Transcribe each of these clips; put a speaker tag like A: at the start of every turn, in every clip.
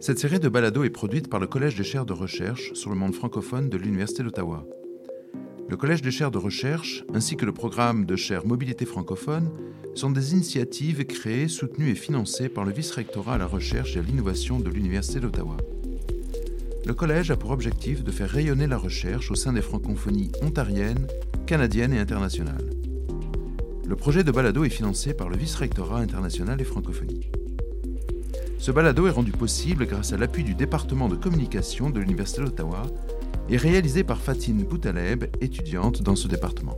A: Cette série de balados est produite par le Collège des chaires de recherche sur le monde francophone de l'Université d'Ottawa. Le Collège des chaires de recherche ainsi que le programme de chaires Mobilité francophone sont des initiatives créées, soutenues et financées par le vice-rectorat à la recherche et à l'innovation de l'Université d'Ottawa. Le collège a pour objectif de faire rayonner la recherche au sein des francophonies ontariennes, canadiennes et internationales. Le projet de balado est financé par le vice-rectorat international et francophonie. Ce balado est rendu possible grâce à l'appui du département de communication de l'Université d'Ottawa et réalisé par Fatine Boutaleb, étudiante dans ce département.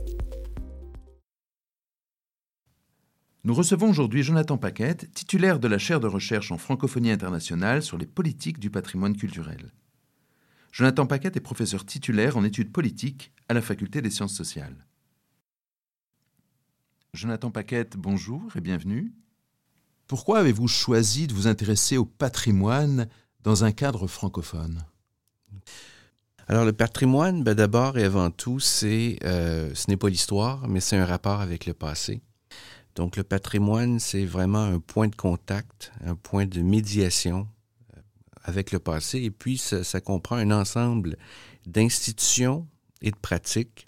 A: Nous recevons aujourd'hui Jonathan Paquette, titulaire de la chaire de recherche en francophonie internationale sur les politiques du patrimoine culturel. Jonathan Paquette est professeur titulaire en études politiques à la Faculté des sciences sociales. Jonathan Paquette, bonjour et bienvenue. Pourquoi avez-vous choisi de vous intéresser au patrimoine dans un cadre francophone?
B: Alors le patrimoine, ben, d'abord et avant tout, c'est euh, ce n'est pas l'histoire, mais c'est un rapport avec le passé. Donc le patrimoine, c'est vraiment un point de contact, un point de médiation euh, avec le passé, et puis ça, comprend un ensemble d'institutions et de pratiques.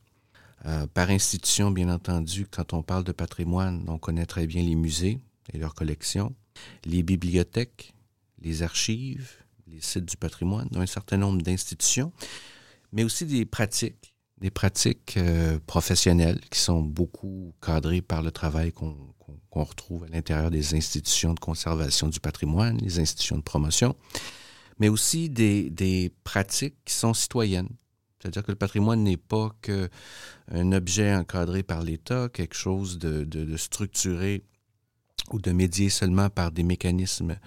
B: Euh, par institution, bien entendu, quand on parle de patrimoine, on connaît très bien les musées et leurs collections, les bibliothèques, les archives, les sites du patrimoine, un certain nombre d'institutions, mais aussi des pratiques, des pratiques euh, professionnelles qui sont beaucoup cadrées par le travail qu'on retrouve à l'intérieur des institutions de conservation du patrimoine, les institutions de promotion, mais aussi des, des pratiques qui sont citoyennes. C'est-à-dire que le patrimoine n'est pas qu'un objet encadré par l'État, quelque chose de, structuré ou de médié seulement par des mécanismes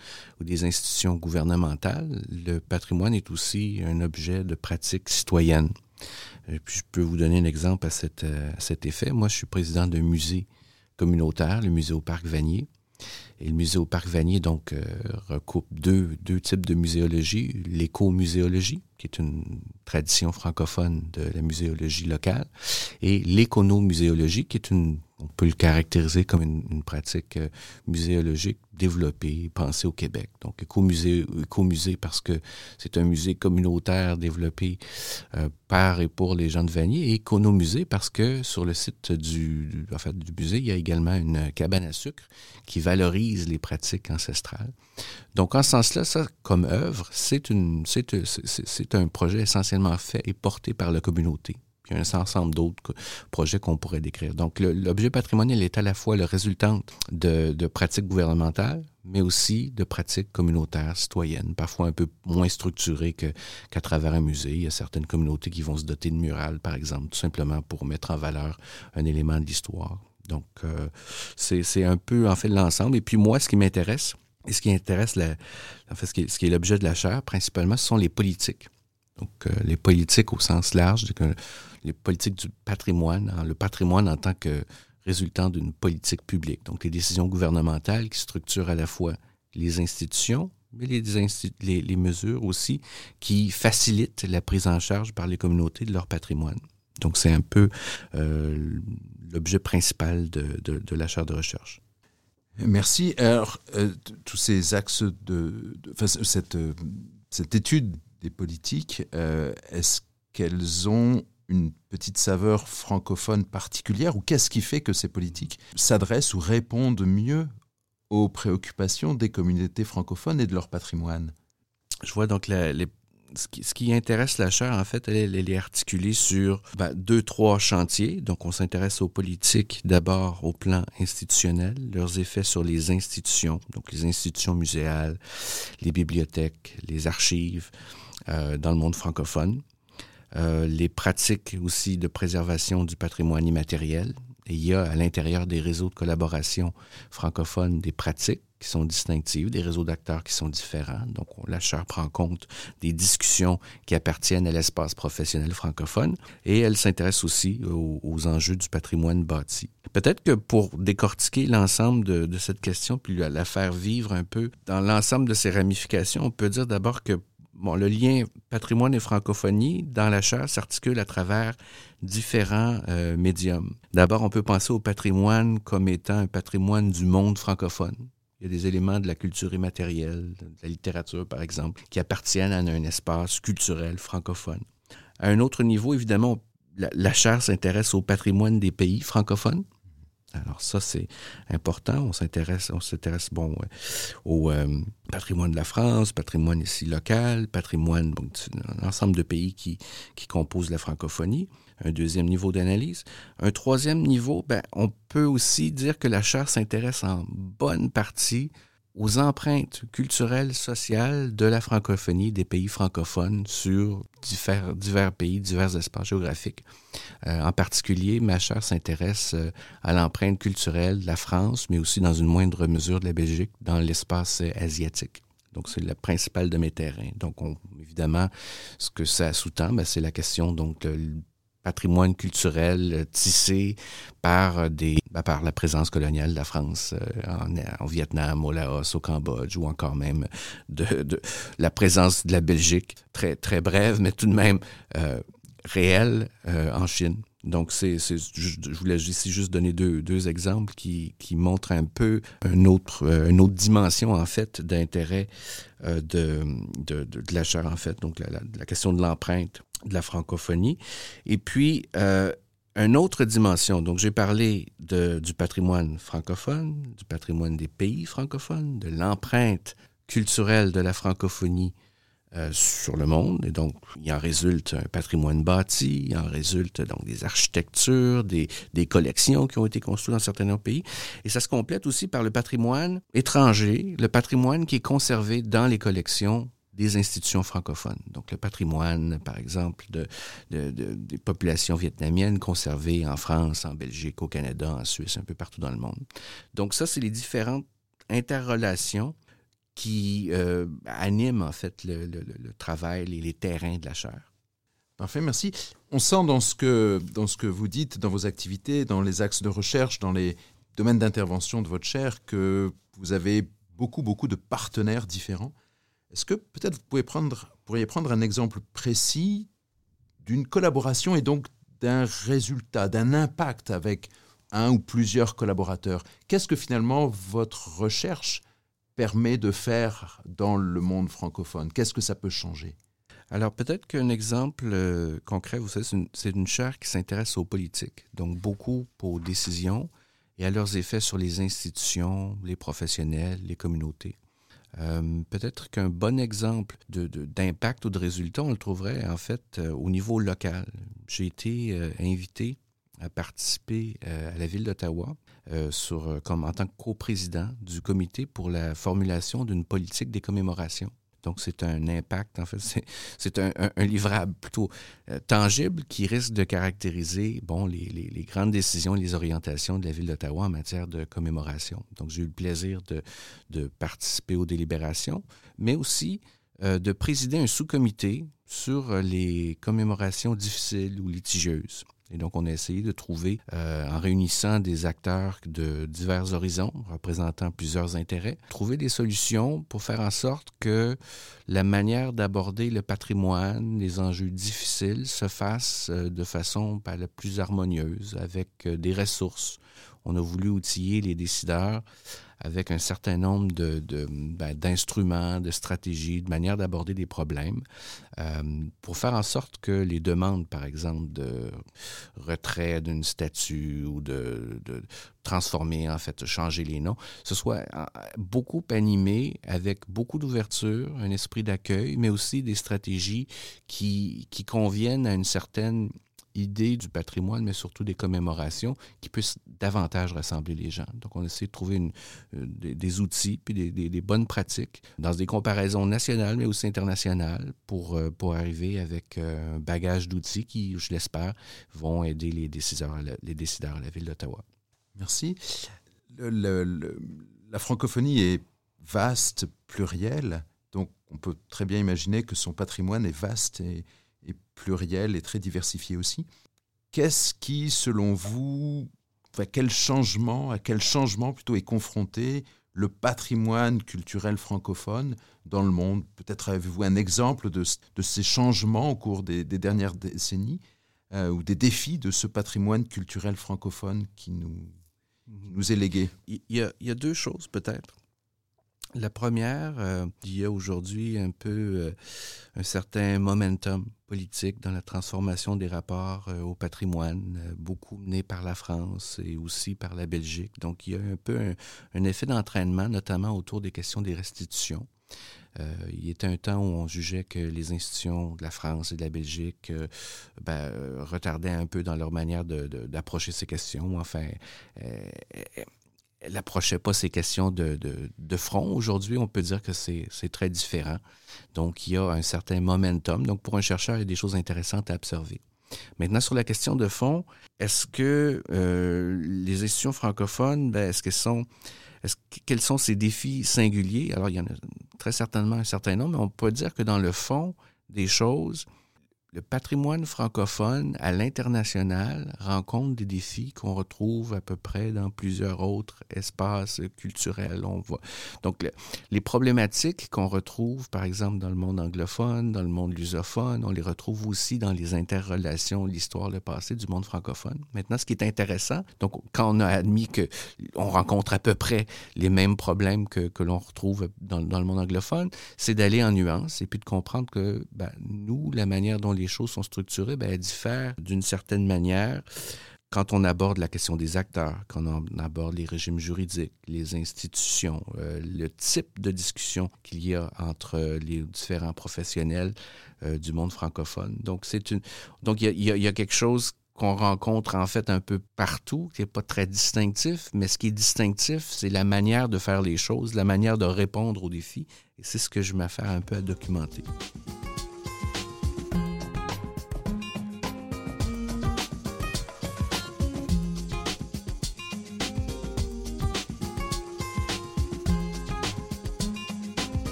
B: ou des institutions gouvernementales. Le patrimoine est aussi un objet de pratique citoyenne. Et puis, je peux vous donner un exemple à, à cet effet. Moi, je suis président d'un musée communautaire, le musée au Parc Vanier. Et le musée au Parc Vanier, donc, euh, recoupe deux, deux types de muséologie. L'écomuséologie, qui est une tradition francophone de la muséologie locale, et l'économuséologie, qui est une on peut le caractériser comme une, pratique euh, muséologique développée, pensée au Québec. Donc, écomusée, écomusée parce que c'est un musée communautaire développé euh, par et pour les gens de Vanier, et économusée parce que sur le site du, en fait, du musée, il y a également une cabane à sucre qui valorise les pratiques ancestrales. Donc, en ce sens-là, ça, comme œuvre, c'est, un projet essentiellement fait et porté par la communauté il y a un ensemble d'autres projets qu'on pourrait décrire. Donc, l'objet patrimonial est à la fois le résultat de, pratiques gouvernementales, mais aussi de pratiques communautaires, citoyennes, parfois un peu moins structurées qu'à travers un musée. Il y a certaines communautés qui vont se doter de murales, par exemple, tout simplement pour mettre en valeur un élément de l'histoire. Donc, euh, c'est un peu, en fait, l'ensemble. Et puis, moi, ce qui m'intéresse, et ce qui intéresse, fait, ce qui est, est l'objet de la chaire, principalement, ce sont les politiques. Donc, euh, les politiques au sens large, les politiques du patrimoine, hein, le patrimoine en tant que résultant d'une politique publique. Donc, les décisions gouvernementales qui structurent à la fois les institutions, mais les, mesures aussi qui facilitent la prise en charge par les communautés de leur patrimoine. Donc, c'est un peu euh, l'objet principal de, de, la charte de recherche.
A: Merci. Alors, euh, tous ces axes de, cette, cette étude des politiques, est-ce qu'elles ont une petite saveur francophone particulière ou qu'est-ce qui fait que ces politiques s'adressent ou répondent mieux aux préoccupations des communautés francophones et de leur patrimoine?
B: Je vois donc ce, qui, intéresse la chaire, en fait, elle, est articulée sur ben, deux, trois chantiers. Donc, on s'intéresse aux politiques d'abord au plan institutionnel, leurs effets sur les institutions, donc les institutions muséales, les bibliothèques, les archives euh, dans le monde francophone. Euh, les pratiques aussi de préservation du patrimoine immatériel. Il y a à l'intérieur des réseaux de collaboration francophones des pratiques qui sont distinctives, des réseaux d'acteurs qui sont différents. Donc, la chaire prend compte des discussions qui appartiennent à l'espace professionnel francophone et elle s'intéresse aussi aux, enjeux du patrimoine bâti. Peut-être que pour décortiquer l'ensemble de, cette question, puis la faire vivre un peu dans l'ensemble de ses ramifications, on peut dire d'abord que Bon, le lien patrimoine et francophonie dans la chaire s'articule à travers différents euh, médiums. D'abord, on peut penser au patrimoine comme étant un patrimoine du monde francophone. Il y a des éléments de la culture immatérielle, de la littérature, par exemple, qui appartiennent à un espace culturel francophone. À un autre niveau, évidemment, la, la s'intéresse au patrimoine des pays francophones. Alors ça, c'est important. On s'intéresse, on s'intéresse bon au euh, patrimoine de la France, patrimoine ici local, patrimoine bon, l'ensemble de pays qui, qui composent la francophonie. Un deuxième niveau d'analyse. Un troisième niveau, ben, on peut aussi dire que la chaire s'intéresse en bonne partie aux empreintes culturelles, sociales de la francophonie des pays francophones sur divers, pays, divers espaces géographiques. Euh, en particulier, ma chère s'intéresse euh, à l'empreinte culturelle de la France, mais aussi dans une moindre mesure de la Belgique dans l'espace euh, asiatique. Donc, c'est le principal de mes terrains. Donc, on, évidemment, ce que ça sous-tend, ben, c'est la question donc patrimoine culturel euh, tissé par, euh, des, ben, par la présence coloniale de la France euh, en, Vietnam, au Laos, au Cambodge, ou encore même de, de, la présence de la Belgique, très, très brève, mais tout de même euh, réelle en Chine. Donc, c'est, je voulais ici juste donner deux, deux exemples qui, qui, montrent un peu une autre, une autre dimension, en fait, d'intérêt de, de, de, la chair, en fait. Donc, la, la, la question de l'empreinte de la francophonie. Et puis, euh, une autre dimension. Donc, j'ai parlé de, du patrimoine francophone, du patrimoine des pays francophones, de l'empreinte culturelle de la francophonie euh, sur le monde. Et donc, il en résulte un patrimoine bâti, il en résulte donc des architectures, des, des collections qui ont été construites dans certains pays. Et ça se complète aussi par le patrimoine étranger, le patrimoine qui est conservé dans les collections des institutions francophones. Donc, le patrimoine, par exemple, de, de, de, des populations vietnamiennes conservées en France, en Belgique, au Canada, en Suisse, un peu partout dans le monde. Donc, ça, c'est les différentes interrelations qui euh, animent, en fait, le, travail, les, les terrains de la chaire.
A: Parfait, merci. On sent dans ce, que, dans ce que vous dites, dans vos activités, dans les axes de recherche, dans les domaines d'intervention de votre chaire, que vous avez beaucoup, beaucoup de partenaires différents. Est-ce que peut-être vous pouvez prendre, pourriez prendre un exemple précis d'une collaboration et donc d'un résultat, d'un impact avec un ou plusieurs collaborateurs? Qu'est-ce que finalement votre recherche permet de faire dans le monde francophone? Qu'est-ce que ça peut changer?
B: Alors peut-être qu'un exemple euh, concret, vous savez, c'est une, chaire qui s'intéresse aux politiques, donc beaucoup aux décisions et à leurs effets sur les institutions, les professionnels, les communautés. Euh, peut-être qu'un bon exemple d'impact ou de résultat, on le trouverait en fait euh, au niveau local. J'ai été invité à participer à la ville d'Ottawa sur comme en tant que coprésident du comité pour la formulation d'une politique des commémorations. Donc, c'est un impact, en fait, c'est un, un, un, livrable plutôt euh, tangible qui risque de caractériser bon, les, les, grandes décisions et les orientations de la Ville d'Ottawa en matière de commémoration. Donc, j'ai eu le plaisir de, de, participer aux délibérations, mais aussi euh, de présider un sous-comité sur les commémorations difficiles ou litigieuses. Et donc, on a essayé de trouver, euh, en réunissant des acteurs de divers horizons, représentant plusieurs intérêts, trouver des solutions pour faire en sorte que la manière d'aborder le patrimoine, les enjeux difficiles, se fasse euh, de façon pas la plus harmonieuse, avec euh, des ressources. On a voulu outiller les décideurs avec un certain nombre ben, d'instruments, de stratégies, de manières d'aborder des problèmes euh, pour faire en sorte que les demandes, par exemple, de retrait d'une statue ou de, transformer, en fait, changer les noms, ce soit euh, beaucoup animé avec beaucoup d'ouverture, un esprit d'accueil, mais aussi des stratégies qui conviennent à une certaine idée du patrimoine, mais surtout des commémorations qui puissent davantage rassembler les gens. Donc, on essaie de trouver euh, des, outils puis des, bonnes pratiques dans des comparaisons nationales, mais aussi internationales pour, euh, pour arriver avec euh, un bagage d'outils qui, je l'espère, vont aider les décideurs, à la, les décideurs à la ville d'Ottawa.
A: Merci. La francophonie est vaste, plurielle, donc on peut très bien imaginer que son patrimoine est vaste et pluriel et très diversifié aussi. Qu'est-ce qui, selon vous, à quel changement, à quel changement plutôt est confronté le patrimoine culturel francophone dans le monde? Peut-être avez-vous un exemple de, de, ces changements au cours des, des dernières décennies euh, ou des défis de ce patrimoine culturel francophone qui nous, qui nous est légué?
B: Il y, a, il y a deux choses peut-être. La première, euh, il y a aujourd'hui un peu euh, un certain momentum politique dans la transformation des rapports euh, au patrimoine, beaucoup mené par la France et aussi par la Belgique. Donc, il y a un peu un, effet d'entraînement, notamment autour des questions des restitutions. il y était un temps où on jugeait que les institutions de la France et de la Belgique ben, retardaient un peu dans leur manière d'approcher ces questions. Enfin, elle n'approchait pas ces questions de, de, front. Aujourd'hui, on peut dire que c'est très différent. Donc, il y a un certain momentum. Donc, pour un chercheur, il y a des choses intéressantes à observer. Maintenant, sur la question de fond, est-ce que euh, les institutions francophones, ben, est-ce qu'elles sont, est quels sont ces défis singuliers? Alors, il y en a très certainement un certain nombre, mais on peut dire que dans le fond des choses, le patrimoine francophone à l'international rencontre des défis qu'on retrouve à peu près dans plusieurs autres espaces culturels. On voit. Donc, les problématiques qu'on retrouve, par exemple, dans le monde anglophone, dans le monde lusophone, on les retrouve aussi dans les interrelations, l'histoire, le passé du monde francophone. Maintenant, ce qui est intéressant, donc, quand on a admis que on rencontre à peu près les mêmes problèmes que, que l'on retrouve dans, le monde anglophone, c'est d'aller en nuance et puis de comprendre que ben, nous, la manière dont les choses sont structurées, ben, elles diffèrent d'une certaine manière quand on aborde la question des acteurs, quand on aborde les régimes juridiques, les institutions, euh, le type de discussion qu'il y a entre les différents professionnels euh, du monde francophone. Donc, c'est une, donc il y, y a, quelque chose qu'on rencontre en fait un peu partout, qui n'est pas très distinctif, mais ce qui est distinctif, c'est la manière de faire les choses, la manière de répondre aux défis. Et c'est ce que je m'affaire un peu à documenter.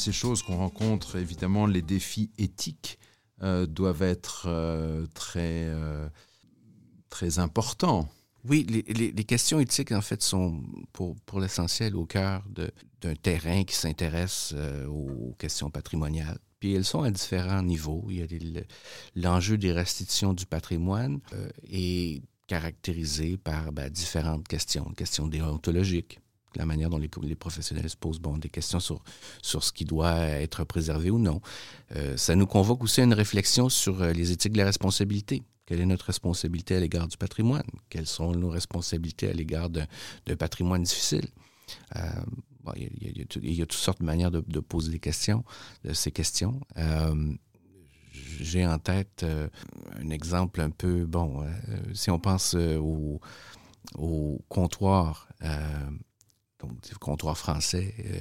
A: Ces choses qu'on rencontre, évidemment, les défis éthiques euh, doivent être euh, très, euh, très importants.
B: Oui, les, questions éthiques, en fait, sont pour, pour l'essentiel au cœur d'un terrain qui s'intéresse aux questions patrimoniales. Puis elles sont à différents niveaux. Il y a l'enjeu des restitutions du patrimoine est caractérisé par ben, différentes questions, questions déontologiques, la manière dont les, professionnels se posent bon, des questions sur, sur ce qui doit être préservé ou non. Euh, ça nous convoque aussi à une réflexion sur euh, les éthiques de la responsabilité. Quelle est notre responsabilité à l'égard du patrimoine? Quelles sont nos responsabilités à l'égard d'un patrimoine difficile? Euh, il, y a, toutes sortes de manières de, poser des questions, de ces questions. J'ai en tête un exemple un peu, bon, si on pense au, au comptoir donc du comptoir français euh,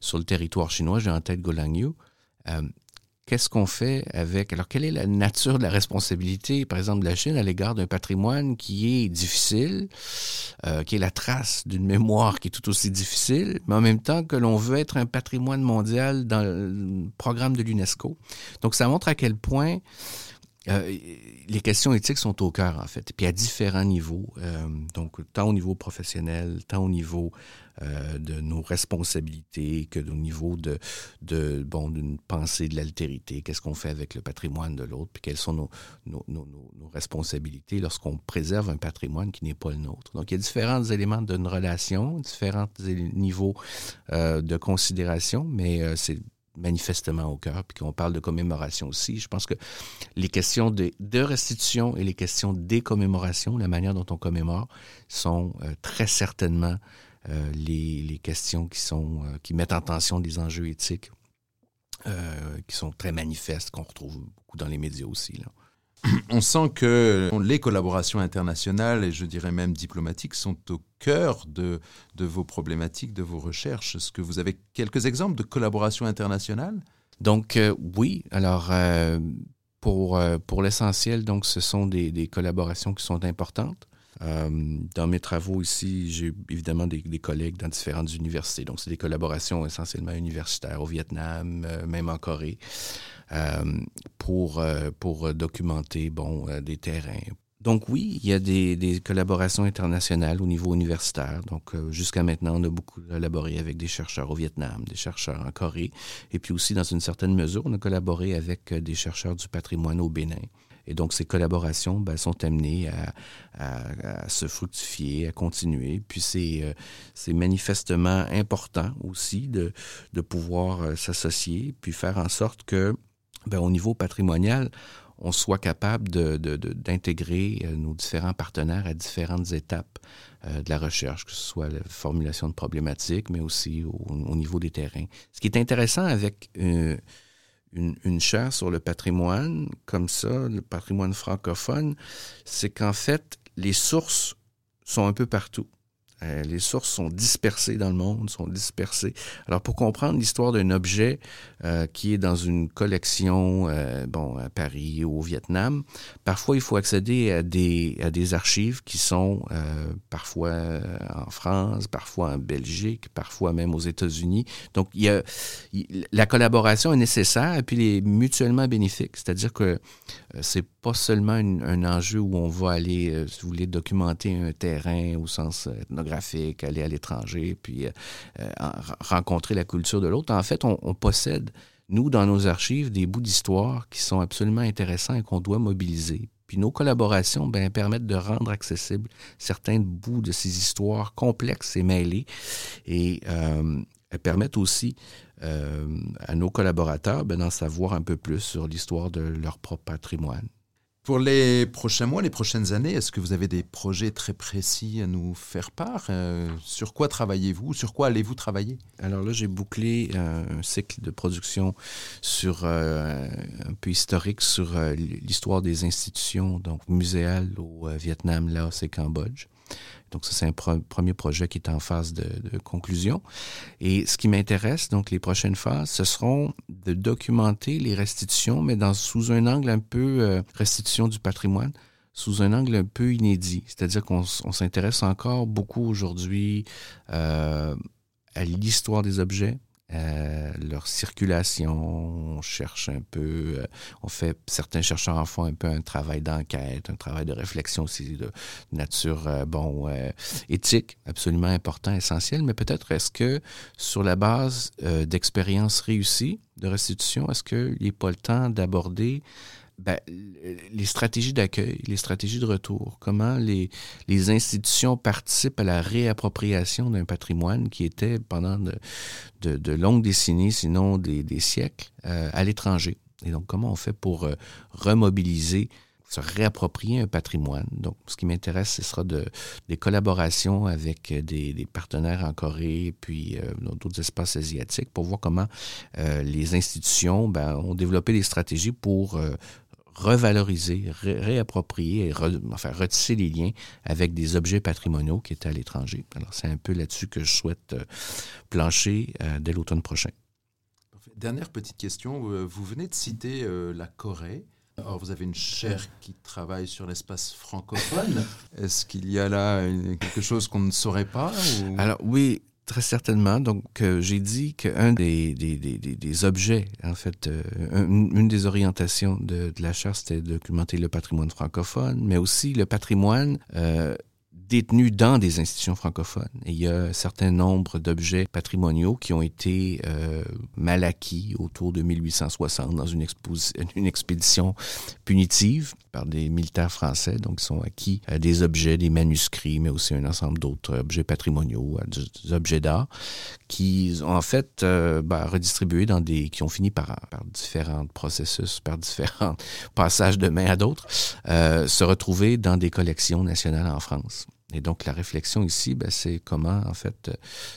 B: sur le territoire chinois, j'ai en tête Golangyu. Euh, qu'est-ce qu'on fait avec... Alors, quelle est la nature de la responsabilité, par exemple, de la Chine à l'égard d'un patrimoine qui est difficile, euh, qui est la trace d'une mémoire qui est tout aussi difficile, mais en même temps que l'on veut être un patrimoine mondial dans le programme de l'UNESCO? Donc, ça montre à quel point euh, les questions éthiques sont au cœur, en fait, puis à différents niveaux, euh, donc tant au niveau professionnel, tant au niveau euh, de nos responsabilités que au niveau de, bon, d'une pensée de l'altérité, qu'est-ce qu'on fait avec le patrimoine de l'autre, puis quelles sont nos, nos responsabilités lorsqu'on préserve un patrimoine qui n'est pas le nôtre. Donc, il y a différents éléments d'une relation, différents niveaux de considération, mais c'est manifestement au cœur, puis qu'on parle de commémoration aussi. Je pense que les questions de, restitution et les questions des commémorations, la manière dont on commémore, sont euh, très certainement euh, les, questions euh, qui mettent en tension des enjeux éthiques qui sont très manifestes, qu'on retrouve beaucoup dans les médias aussi.
A: on sent que les collaborations internationales et je dirais même diplomatiques sont au cœur de, vos problématiques, de vos recherches. Est-ce que vous avez quelques exemples de collaborations internationales?
B: Donc euh, oui, alors euh, pour, euh, pour l'essentiel, donc ce sont des, collaborations qui sont importantes. Dans mes travaux ici, j'ai évidemment des, collègues dans différentes universités. Donc, c'est des collaborations essentiellement universitaires au Vietnam, même en Corée. Euh, pour, euh, pour documenter bon, euh, des terrains Donc oui, il y a des, collaborations internationales au niveau universitaire. Donc euh, jusqu'à maintenant, on a beaucoup collaboré avec des chercheurs au Vietnam, des chercheurs en Corée, et puis aussi dans une certaine mesure, on a collaboré avec euh, des chercheurs du patrimoine au Bénin. Et donc ces collaborations ben, sont amenées à, se fructifier, à continuer. Puis c'est euh, manifestement important aussi de, de pouvoir s'associer, puis faire en sorte que, ben, au niveau patrimonial, on soit capable d'intégrer de, euh, nos différents partenaires à différentes étapes euh, de la recherche, que ce soit la formulation de problématiques, mais aussi au, niveau des terrains. Ce qui est intéressant avec euh, une, une, chaire sur le patrimoine, comme ça, le patrimoine francophone, c'est qu'en fait, les sources sont un peu partout. Euh, les sources sont dispersées dans le monde, sont dispersées. Alors, pour comprendre l'histoire d'un objet euh, qui est dans une collection, euh, bon, à Paris ou au Vietnam, parfois il faut accéder à des, à des archives qui sont parfois en France, parfois en Belgique, parfois même aux États-Unis. Donc, il y a, la collaboration est nécessaire et puis elle est mutuellement bénéfique. C'est-à-dire que c'est pas seulement un enjeu où on va aller, si vous voulez, documenter un terrain au sens ethnographique, aller à l'étranger, puis euh, euh, rencontrer la culture de l'autre. En fait, on, possède, nous, dans nos archives, des bouts d'histoire qui sont absolument intéressants et qu'on doit mobiliser. Puis nos collaborations ben, permettent de rendre accessibles certains bouts de ces histoires complexes et mêlées. Et euh, permettent aussi à nos collaborateurs ben, d'en savoir un peu plus sur l'histoire de leur propre patrimoine.
A: Pour les prochains mois, les prochaines années, est-ce que vous avez des projets très précis à nous faire part? Euh, Sur quoi travaillez-vous? Sur quoi allez-vous travailler?
B: Alors là, j'ai bouclé euh, un cycle de production sur euh, un peu historique sur l'histoire des institutions donc muséales au Vietnam, Laos et Cambodge. Donc, ça, c'est un premier projet qui est en phase de, conclusion. Et ce qui m'intéresse, donc, les prochaines phases, ce seront de documenter les restitutions, mais dans, sous un angle un peu euh, restitution du patrimoine, sous un angle un peu inédit. C'est-à-dire qu'on s'intéresse encore beaucoup aujourd'hui euh, à l'histoire des objets, euh, leur circulation, on cherche un peu, euh, on fait, certains chercheurs en font un peu un travail d'enquête, un travail de réflexion aussi de nature, euh, bon, éthique, absolument important, essentiel, mais peut-être est-ce que sur la base d'expériences réussies de restitution, est-ce qu'il n'est pas le temps d'aborder ben, les stratégies d'accueil, les stratégies de retour, comment les, les institutions participent à la réappropriation d'un patrimoine qui était pendant de, de, longues décennies, sinon des, des siècles, euh, à l'étranger. Et donc, comment on fait pour euh, remobiliser, se réapproprier un patrimoine? Donc, ce qui m'intéresse, ce sera de, des collaborations avec des, partenaires en Corée, puis euh, dans d'autres espaces asiatiques, pour voir comment les institutions ben, ont développé des stratégies pour revaloriser, réapproprier et enfin, retisser les liens avec des objets patrimoniaux qui étaient à l'étranger. Alors, c'est un peu là-dessus que je souhaite euh, plancher euh, dès l'automne prochain.
A: Dernière petite question. Euh, vous venez de citer la Corée. Alors, vous avez une chaire qui travaille sur l'espace francophone. Est-ce qu'il y a là quelque chose qu'on ne saurait pas
B: Alors oui, Très certainement. Donc, euh, j'ai dit qu'un des, des, objets, en fait, euh, une, des orientations de, la charte, c'était de documenter le patrimoine francophone, mais aussi le patrimoine euh, détenus dans des institutions francophones. il y a un certain nombre d'objets patrimoniaux qui ont été mal acquis autour de 1860 dans une, expédition punitive par des militaires français. Donc, ils sont acquis euh, des objets, des manuscrits, mais aussi un ensemble d'autres objets patrimoniaux, euh, des objets d'art, qui ont en fait euh, ben, redistribué dans des... qui ont fini par, par différents processus, par différents passages de main à d'autres, euh, se retrouver dans des collections nationales en France. Et donc, la réflexion ici, ben, c'est comment, en fait,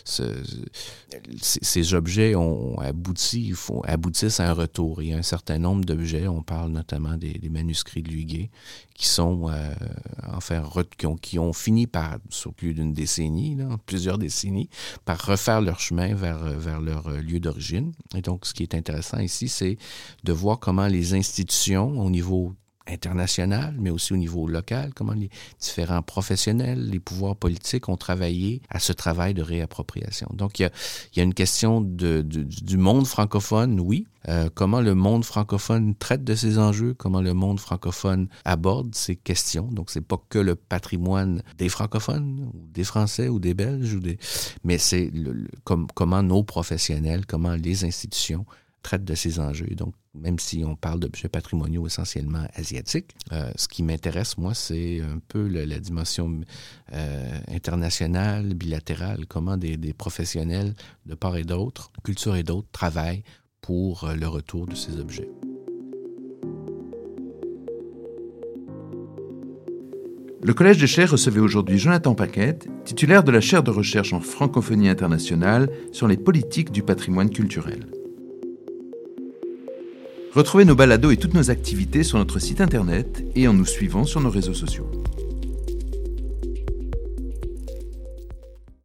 B: ce, ces objets ont abouti, aboutissent à un retour. Il y a un certain nombre d'objets, on parle notamment des, manuscrits de Luguet, qui sont, euh, enfin, qui ont, qui ont, fini par, sur plus d'une décennie, là, plusieurs décennies, par refaire leur chemin vers, vers leur lieu d'origine. Et donc, ce qui est intéressant ici, c'est de voir comment les institutions, au niveau international, mais aussi au niveau local, comment les différents professionnels, les pouvoirs politiques ont travaillé à ce travail de réappropriation. Donc, il y a, a une question du monde francophone, oui. Euh, comment le monde francophone traite de ces enjeux, comment le monde francophone aborde ces questions. Donc, c'est pas que le patrimoine des francophones, ou des Français, ou des Belges, ou des... mais c'est comment nos professionnels, comment les institutions traite de ces enjeux. Donc, même si on parle d'objets patrimoniaux essentiellement asiatiques, euh, ce qui m'intéresse, moi, c'est un peu la dimension euh, internationale, bilatérale, comment des, professionnels de part et d'autre, culture et d'autres, travaillent pour euh, le retour de ces objets.
A: Le Collège des chaires recevait aujourd'hui Jonathan Paquette, titulaire de la chaire de recherche en francophonie internationale sur les politiques du patrimoine culturel. Retrouvez nos balados et toutes nos activités sur notre site internet et en nous suivant sur nos réseaux sociaux.